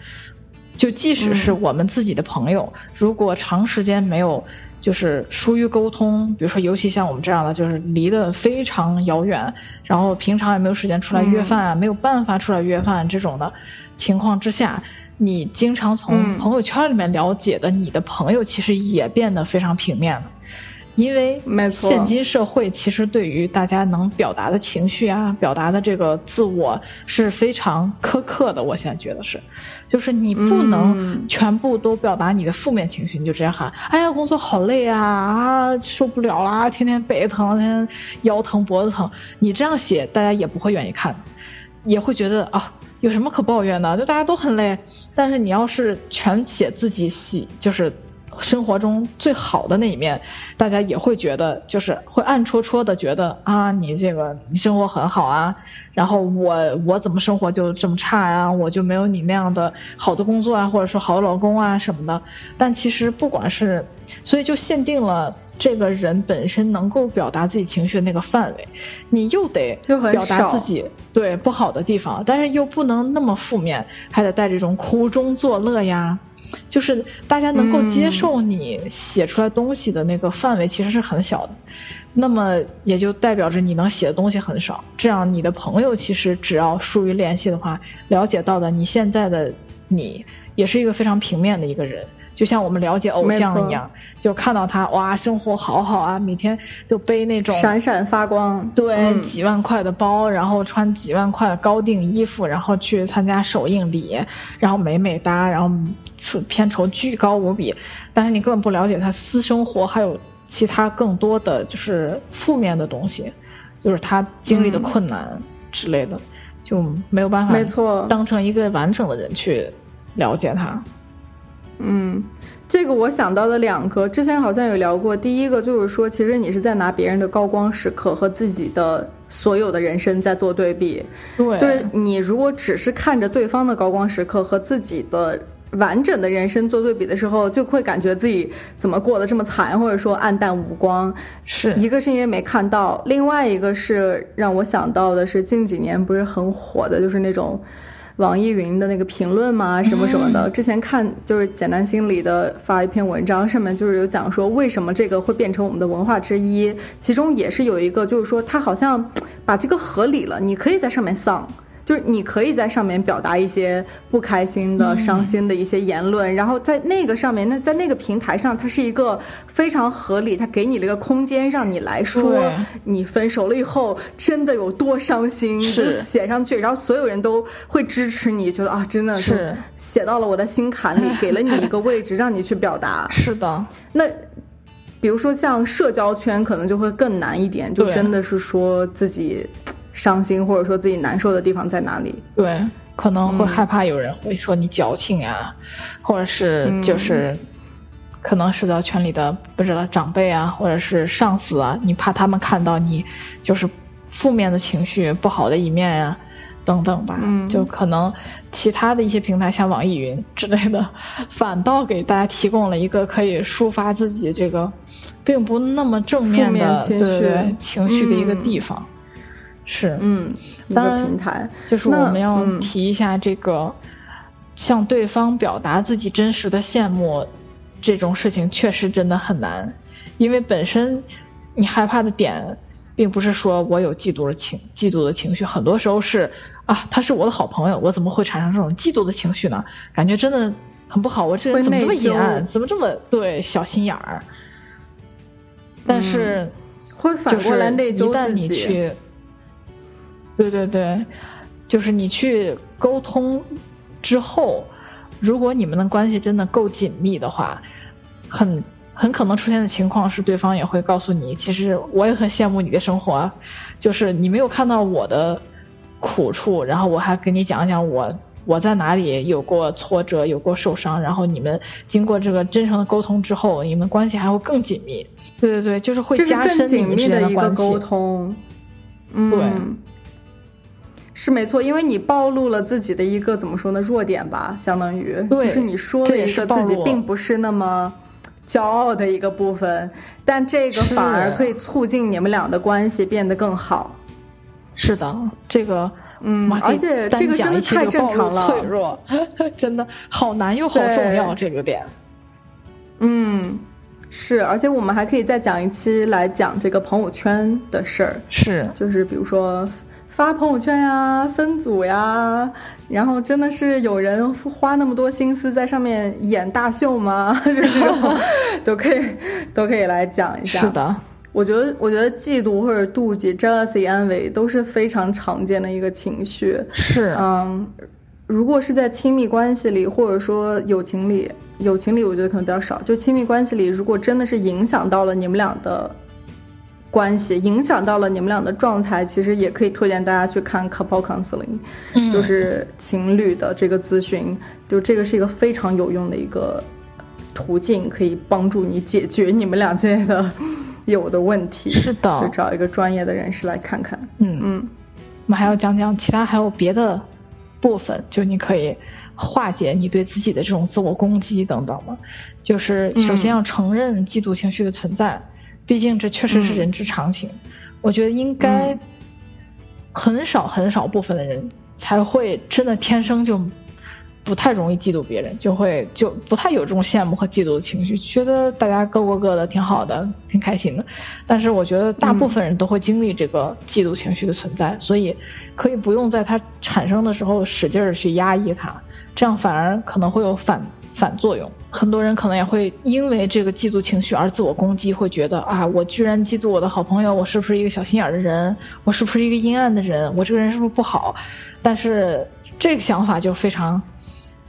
[SPEAKER 2] 就即使是我们自己的朋友，如果长时间没有就是疏于沟通，比如说尤其像我们这样的，就是离得非常遥远，然后平常也没有时间出来约饭啊，没有办法出来约饭这种的情况之下，你经常从
[SPEAKER 1] 嗯
[SPEAKER 2] 朋友圈里面了解的你的朋友，其实也变得非常平面了。因为
[SPEAKER 1] 没错
[SPEAKER 2] 现今社会其实对于大家能表达的情绪啊，表达的这个自我是非常苛刻的。我现在觉得是，就是你不能
[SPEAKER 1] 嗯
[SPEAKER 2] 全部都表达你的负面情绪，你就直接喊：“哎呀，工作好累啊，啊，受不了啦，天天背疼，天天腰疼脖子疼。”你这样写，大家也不会愿意看，也会觉得啊。有什么可抱怨的？就大家都很累，但是你要是全写自己喜，就是生活中最好的那一面，大家也会觉得，就是会暗戳戳的觉得啊，你这个你生活很好啊，然后我我怎么生活就这么差啊、我就没有你那样的好的工作啊，或者说好的老公啊什么的。但其实不管是，所以就限定了。这个人本身能够表达自己情绪的那个范围，你又得表达自己对不好的地方，但是又不能那么负面，还得带这种苦中作乐呀。就是大家能够接
[SPEAKER 1] 嗯
[SPEAKER 2] 受你写出来东西的那个范围其实是很小的，那么也就代表着你能写的东西很少。这样你的朋友其实只要疏于联系的话，了解到的你现在的你也是一个非常平面的一个人。就像我们了解偶像一样，就看到他哇，生活好好啊，每天就背那种
[SPEAKER 1] 闪闪发光。
[SPEAKER 2] 对，
[SPEAKER 1] 嗯
[SPEAKER 2] 几万块的包，然后穿几万块的高定衣服，然后去参加首映礼，然后美美哒，然后出片酬巨高无比，但是你根本不了解他私生活，还有其他更多的就是负面的东西，就是他经历的
[SPEAKER 1] 嗯
[SPEAKER 2] 困难之类的，就没有办法
[SPEAKER 1] 没错
[SPEAKER 2] 当成一个完整的人去了解他。
[SPEAKER 1] 嗯，这个我想到了两个，之前好像有聊过。第一个就是说，其实你是在拿别人的高光时刻和自己的所有的人生在做对比。
[SPEAKER 2] 对，
[SPEAKER 1] 就是你如果只是看着对方的高光时刻和自己的完整的人生做对比的时候，就会感觉自己怎么过得这么惨，或者说暗淡无光。
[SPEAKER 2] 是
[SPEAKER 1] 一个是因为没看到，另外一个是让我想到的是近几年不是很火的，就是那种网易云的那个评论嘛，什么什么的。之前看就是简单心理的发一篇文章，上面就是有讲说为什么这个会变成我们的文化之一，其中也是有一个就是说他好像把这个合理了，你可以在上面丧。就是你可以在上面表达一些不开心的、伤心的一些言论，然后在那个上面，那在那个平台上，它是一个非常合理，它给你了一个空间，让你来说你分手了以后真的有多伤心，就写上去，然后所有人都会支持你，觉得啊，真的是写到了我的心坎里，给了你一个位置让你去表达。
[SPEAKER 2] 是的，
[SPEAKER 1] 那比如说像社交圈，可能就会更难一点，就真的是说自己伤心或者说自己难受的地方在哪里。
[SPEAKER 2] 对，可能
[SPEAKER 1] 嗯
[SPEAKER 2] 会害怕有人会说你矫情啊，或者是
[SPEAKER 1] 嗯
[SPEAKER 2] 就是。可能社交圈里的不知道长辈啊，或者是上司啊，你怕他们看到你就是负面的情绪、不好的一面呀、等等吧。
[SPEAKER 1] 嗯
[SPEAKER 2] 就可能其他的一些平台，像网易云之类的，反倒给大家提供了一个可以抒发自己这个并不那么正面的
[SPEAKER 1] 情绪
[SPEAKER 2] 对对对情绪的一个
[SPEAKER 1] 嗯
[SPEAKER 2] 地方。是，
[SPEAKER 1] 嗯，
[SPEAKER 2] 当然
[SPEAKER 1] 平台。
[SPEAKER 2] 就是我们要
[SPEAKER 1] 嗯
[SPEAKER 2] 提一下这个，向对方表达自己真实的羡慕，这种事情确实真的很难，因为本身你害怕的点，并不是说我有嫉妒的情嫉妒的情绪，很多时候是啊，他是我的好朋友，我怎么会产生这种嫉妒的情绪呢？感觉真的很不好，我这人怎么这么
[SPEAKER 1] 内疚
[SPEAKER 2] 阴暗，怎么这么对小心眼儿？但是。
[SPEAKER 1] 会反
[SPEAKER 2] 就是
[SPEAKER 1] 过来内
[SPEAKER 2] 一旦
[SPEAKER 1] 疚自己。
[SPEAKER 2] 你去，对对对，就是你去沟通之后，如果你们的关系真的够紧密的话，很很可能出现的情况是，对方也会告诉你，其实我也很羡慕你的生活啊，就是你没有看到我的苦处，然后我还跟你讲一讲我。我在哪里有过挫折，有过受伤，然后你们经过这个真诚的沟通之后，你们关系还会更紧密。对对对，就是会加深你们之间
[SPEAKER 1] 的
[SPEAKER 2] 关系。
[SPEAKER 1] 沟通。嗯，
[SPEAKER 2] 对，
[SPEAKER 1] 是没错，因为你暴露了自己的一个怎么说呢弱点吧，相当于
[SPEAKER 2] 对
[SPEAKER 1] 就是你说了一个自己并不是那么骄傲的一个部分，但这个反而可以促进你们俩的关系变得更好。
[SPEAKER 2] 是的，这个
[SPEAKER 1] 嗯，而且这个真的太正常了。
[SPEAKER 2] 脆弱，真的好难又好重要这个点。
[SPEAKER 1] 嗯，是，而且我们还可以再讲一期来讲这个朋友圈的事儿，
[SPEAKER 2] 是，
[SPEAKER 1] 就是比如说发朋友圈呀、分组呀，然后真的是有人花那么多心思在上面演大秀吗？就这种 都可以都可以来讲一下。
[SPEAKER 2] 是的，
[SPEAKER 1] 我觉得我觉得嫉妒或者妒忌、jealousy、安慰都是非常常见的一个情绪。
[SPEAKER 2] 是，
[SPEAKER 1] 嗯，如果是在亲密关系里，或者说友情里，友情里我觉得可能比较少。就亲密关系里，如果真的是影响到了你们俩的。关系影响到了你们俩的状态，其实也可以推荐大家去看 couple counseling，就是情侣的这个咨询，就这个是一个非常有用的一个途径，可以帮助你解决你们俩之间的 有的问题。
[SPEAKER 2] 是的，
[SPEAKER 1] 就找一个专业的人士来看看。
[SPEAKER 2] 嗯嗯，我们还要讲讲其他还有别的部分，就你可以化解你对自己的这种自我攻击等等嘛。就是首先要承认嫉妒情绪的存在。毕竟这确实是人之常情，我觉得应该很少很少部分的人才会真的天生就不太容易嫉妒别人，就会就不太有这种羡慕和嫉妒的情绪，觉得大家各过各的挺好的，挺开心的。但是我觉得大部分人都会经历这个嫉妒情绪的存在，所以可以不用在它产生的时候使劲儿去压抑它，这样反而可能会有反。反作用，很多人可能也会因为这个嫉妒情绪而自我攻击，会觉得啊，我居然嫉妒我的好朋友，我是不是一个小心眼的人？我是不是一个阴暗的人？我这个人是不是不好？但是这个想法就非常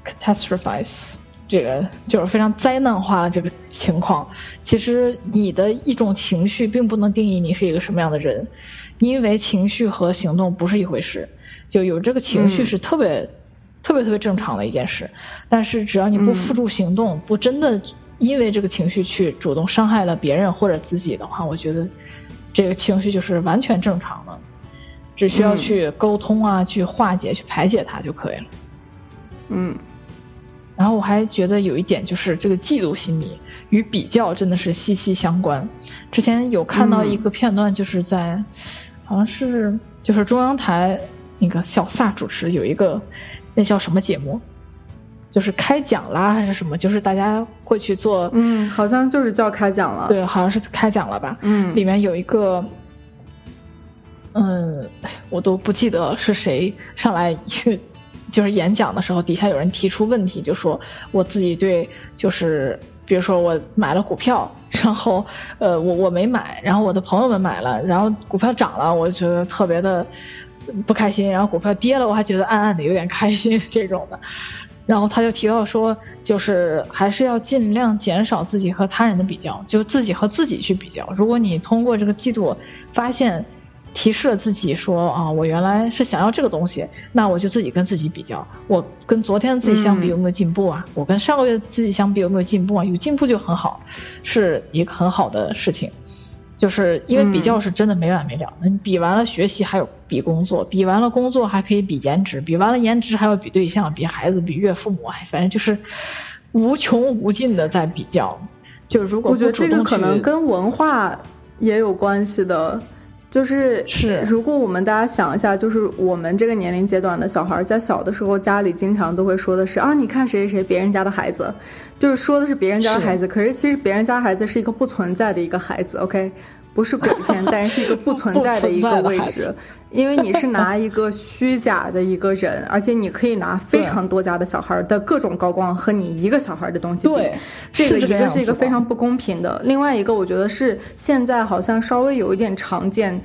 [SPEAKER 2] catastrophize，这个就是非常灾难化的这个情况。其实你的一种情绪并不能定义你是一个什么样的人，因为情绪和行动不是一回事。就有这个情绪是特别。特别特别正常的一件事，但是只要你不付诸行动，不真的因为这个情绪去主动伤害了别人或者自己的话，我觉得这个情绪就是完全正常的，只需要去沟通啊，去化解、去排解它就可以了。
[SPEAKER 1] 嗯，
[SPEAKER 2] 然后我还觉得有一点就是这个嫉妒心理与比较真的是息息相关。之前有看到一个片段，就是在好像是就是中央台那个小撒主持有一个。那叫什么节目？就是开讲啦，还是什么？就是大家会去做，
[SPEAKER 1] 嗯，好像就是叫开讲了。
[SPEAKER 2] 对，好像是开讲了吧？嗯，里面有一个，嗯，我都不记得是谁上来，就是演讲的时候，底下有人提出问题，就说我自己对，就是比如说我买了股票，然后呃，我我没买，然后我的朋友们买了，然后股票涨了，我觉得特别的。不开心，然后股票跌了，我还觉得暗暗的有点开心这种的。然后他就提到说，就是还是要尽量减少自己和他人的比较，就自己和自己去比较。如果你通过这个季度发现提示了自己说啊，我原来是想要这个东西，那我就自己跟自己比较，我跟昨天的自己相比有没有进步啊？我跟上个月自己相比有没有进步啊？有进步就很好，是一个很好的事情。就是因为比较是真的没完没了，你比完了学习还有比工作，比完了工作还可以比颜值，比完了颜值还要比对象、比孩子、比岳父母，反正就是无穷无尽的在比较。就如果
[SPEAKER 1] 我觉得这个可能跟文化也有关系的。就是
[SPEAKER 2] 是，
[SPEAKER 1] 如果我们大家想一下，就是我们这个年龄阶段的小孩，在小的时候，家里经常都会说的是啊，你看谁谁谁，别人家的孩子，就是说的是别人家的孩子。可是其实别人家孩子是一个不存在的一个孩子，OK。不是鬼片，但是是一个不存在的一个位置，因为你是拿一个虚假的一个人，而且你可以拿非常多家的小孩的各种高光和你一个小孩的东西比，这个一个是一个非常不公平的。另外一个，我觉得是现在好像稍微有一点常见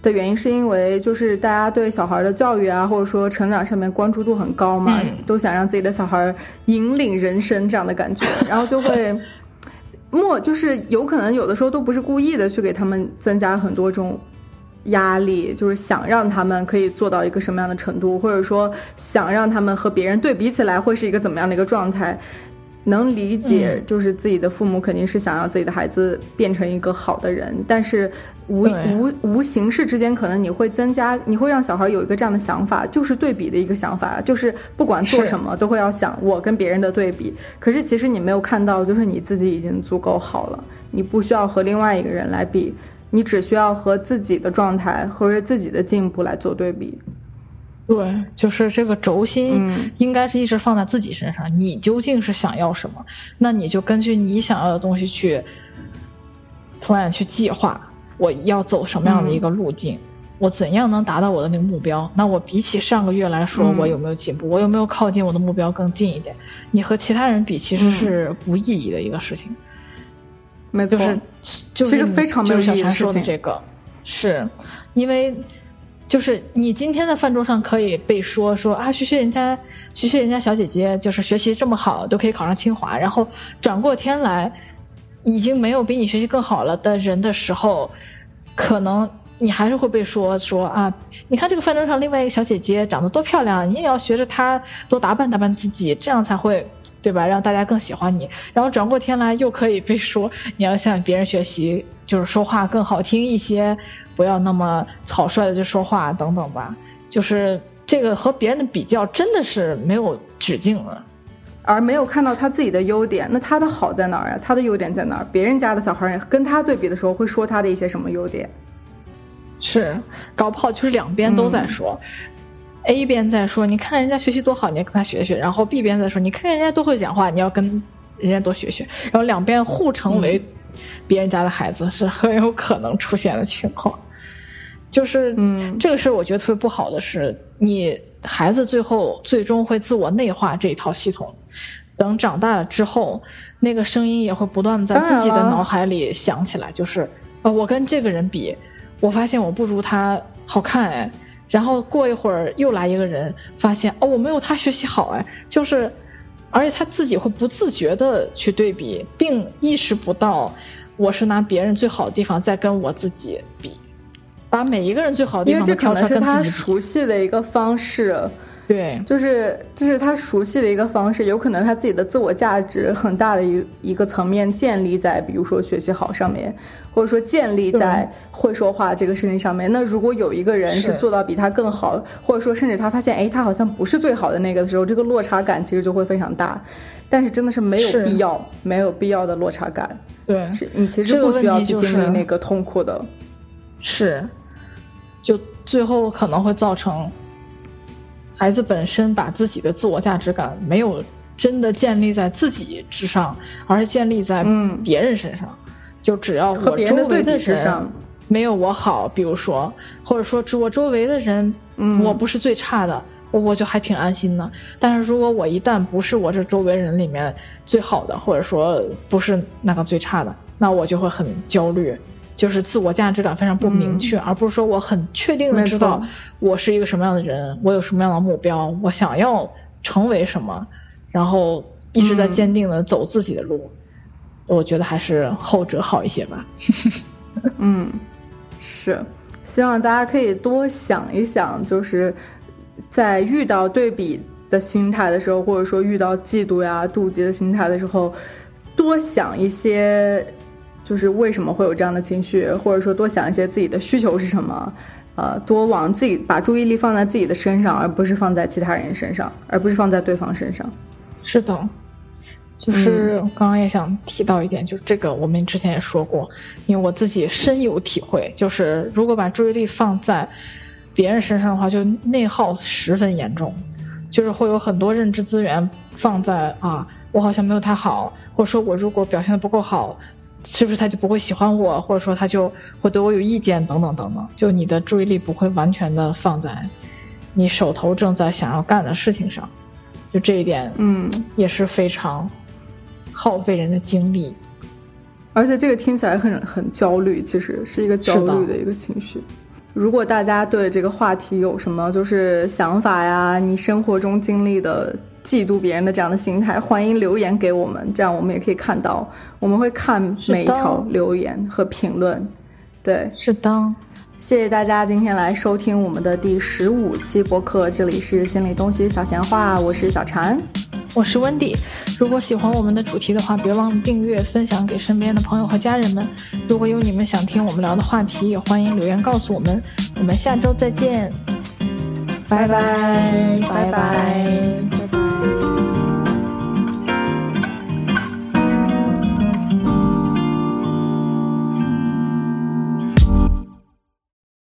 [SPEAKER 1] 的原因，是因为就是大家对小孩的教育啊，或者说成长上面关注度很高嘛，都想让自己的小孩引领人生这样的感觉，然后就会。莫就是有可能有的时候都不是故意的去给他们增加很多种压力，就是想让他们可以做到一个什么样的程度，或者说想让他们和别人对比起来会是一个怎么样的一个状态。能理解，就是自己的父母肯定是想要自己的孩子变成一个好的人，但是无无无形式之间，可能你会增加，你会让小孩有一个这样的想法，就是对比的一个想法，就是不管做什么都会要想我跟别人的对比。可是其实你没有看到，就是你自己已经足够好了，你不需要和另外一个人来比，你只需要和自己的状态和自己的进步来做对比。
[SPEAKER 2] 对，就是这个轴心应该是一直放在自己身上。你究竟是想要什么？那你就根据你想要的东西去 plan 去计划，我要走什么样的一个路径。我怎样能达到我的那个目标？那我比起上个月来说，我有没有进步？我有没有靠近我的目标更近一点？你和其他人比，其实是无意义的一个事情。
[SPEAKER 1] 没错，
[SPEAKER 2] 就是就是
[SPEAKER 1] 非常没有意义
[SPEAKER 2] 的事情。这个是因为。就是你今天的饭桌上可以被说说啊，学学人家，学学人家小姐姐，就是学习这么好，都可以考上清华。然后转过天来，已经没有比你学习更好了的人的时候，可能你还是会被说说啊，你看这个饭桌上另外一个小姐姐长得多漂亮，你也要学着她多打扮打扮自己，这样才会对吧？让大家更喜欢你。然后转过天来又可以被说，你要向别人学习，就是说话更好听一些。不要那么草率的就说话等等吧，就是这个和别人的比较真的是没有止境了，
[SPEAKER 1] 而没有看到他自己的优点。那他的好在哪儿呀？他的优点在哪儿？别人家的小孩跟他对比的时候，会说他的一些什么优点？
[SPEAKER 2] 是搞不好就是两边都在说，A 边在说你看人家学习多好，你要跟他学学；然后 B 边在说你看人家多会讲话，你要跟人家多学学。然后两边互成为别人家的孩子，是很有可能出现的情况。就是，嗯，这个是我觉得特别不好的是，你孩子最后最终会自我内化这一套系统，等长大了之后，那个声音也会不断的在自己的脑海里响起来，就是，呃，我跟这个人比，我发现我不如他好看哎，然后过一会儿又来一个人，发现哦我没有他学习好哎，就是，而且他自己会不自觉的去对比，并意识不到我是拿别人最好的地方在跟我自己比。把每一个人最好的地方
[SPEAKER 1] 因为这可能是他熟悉的一个方式，
[SPEAKER 2] 对，
[SPEAKER 1] 就是这是他熟悉的一个方式。有可能他自己的自我价值很大的一一个层面建立在，比如说学习好上面，或者说建立在会说话这个事情上面。那如果有一个人是做到比他更好，或者说甚至他发现，哎，他好像不是最好的那个的时候，这个落差感其实就会非常大。但是真的是没有必要，没有必要的落差感。
[SPEAKER 2] 对，
[SPEAKER 1] 是你其实不需要去经历那个痛苦的，
[SPEAKER 2] 是。就最后可能会造成孩子本身把自己的自我价值感没有真的建立在自己之上，而是建立在别人身上。就只要我周围的人没有我好，比如说，或者说我周围的人我不是最差的，我我就还挺安心的。但是如果我一旦不是我这周围人里面最好的，或者说不是那个最差的，那我就会很焦虑。就是自我价值感非常不明确，而不是说我很确定的知道我是一个什么样的人，我有什么样的目标，我想要成为什么，然后一直在坚定的走自己的路。我觉得还是后者好一些吧。
[SPEAKER 1] 嗯，是，希望大家可以多想一想，就是在遇到对比的心态的时候，或者说遇到嫉妒呀、妒忌的心态的时候，多想一些。就是为什么会有这样的情绪，或者说多想一些自己的需求是什么，呃，多往自己把注意力放在自己的身上，而不是放在其他人身上，而不是放在对方身上。
[SPEAKER 2] 是的，就是刚刚也想提到一点，就这个我们之前也说过，因为我自己深有体会，就是如果把注意力放在别人身上的话，就内耗十分严重，就是会有很多认知资源放在啊，我好像没有他好，或者说我如果表现的不够好。是不是他就不会喜欢我，或者说他就会对我有意见等等等等？就你的注意力不会完全的放在你手头正在想要干的事情上，就这一点，
[SPEAKER 1] 嗯，
[SPEAKER 2] 也是非常耗费人的精力。
[SPEAKER 1] 而且这个听起来很很焦虑，其实是一个焦虑的一个情绪。如果大家对这个话题有什么就是想法呀，你生活中经历的。嫉妒别人的这样的心态，欢迎留言给我们，这样我们也可以看到，我们会看每一条留言和评论。对，
[SPEAKER 2] 是的，
[SPEAKER 1] 谢谢大家今天来收听我们的第十五期播客，这里是心理东西小闲话，我是小婵，
[SPEAKER 2] 我是温迪。如果喜欢我们的主题的话，别忘了订阅、分享给身边的朋友和家人们。如果有你们想听我们聊的话题，也欢迎留言告诉我们。我们下周再见，
[SPEAKER 1] 拜拜，拜拜。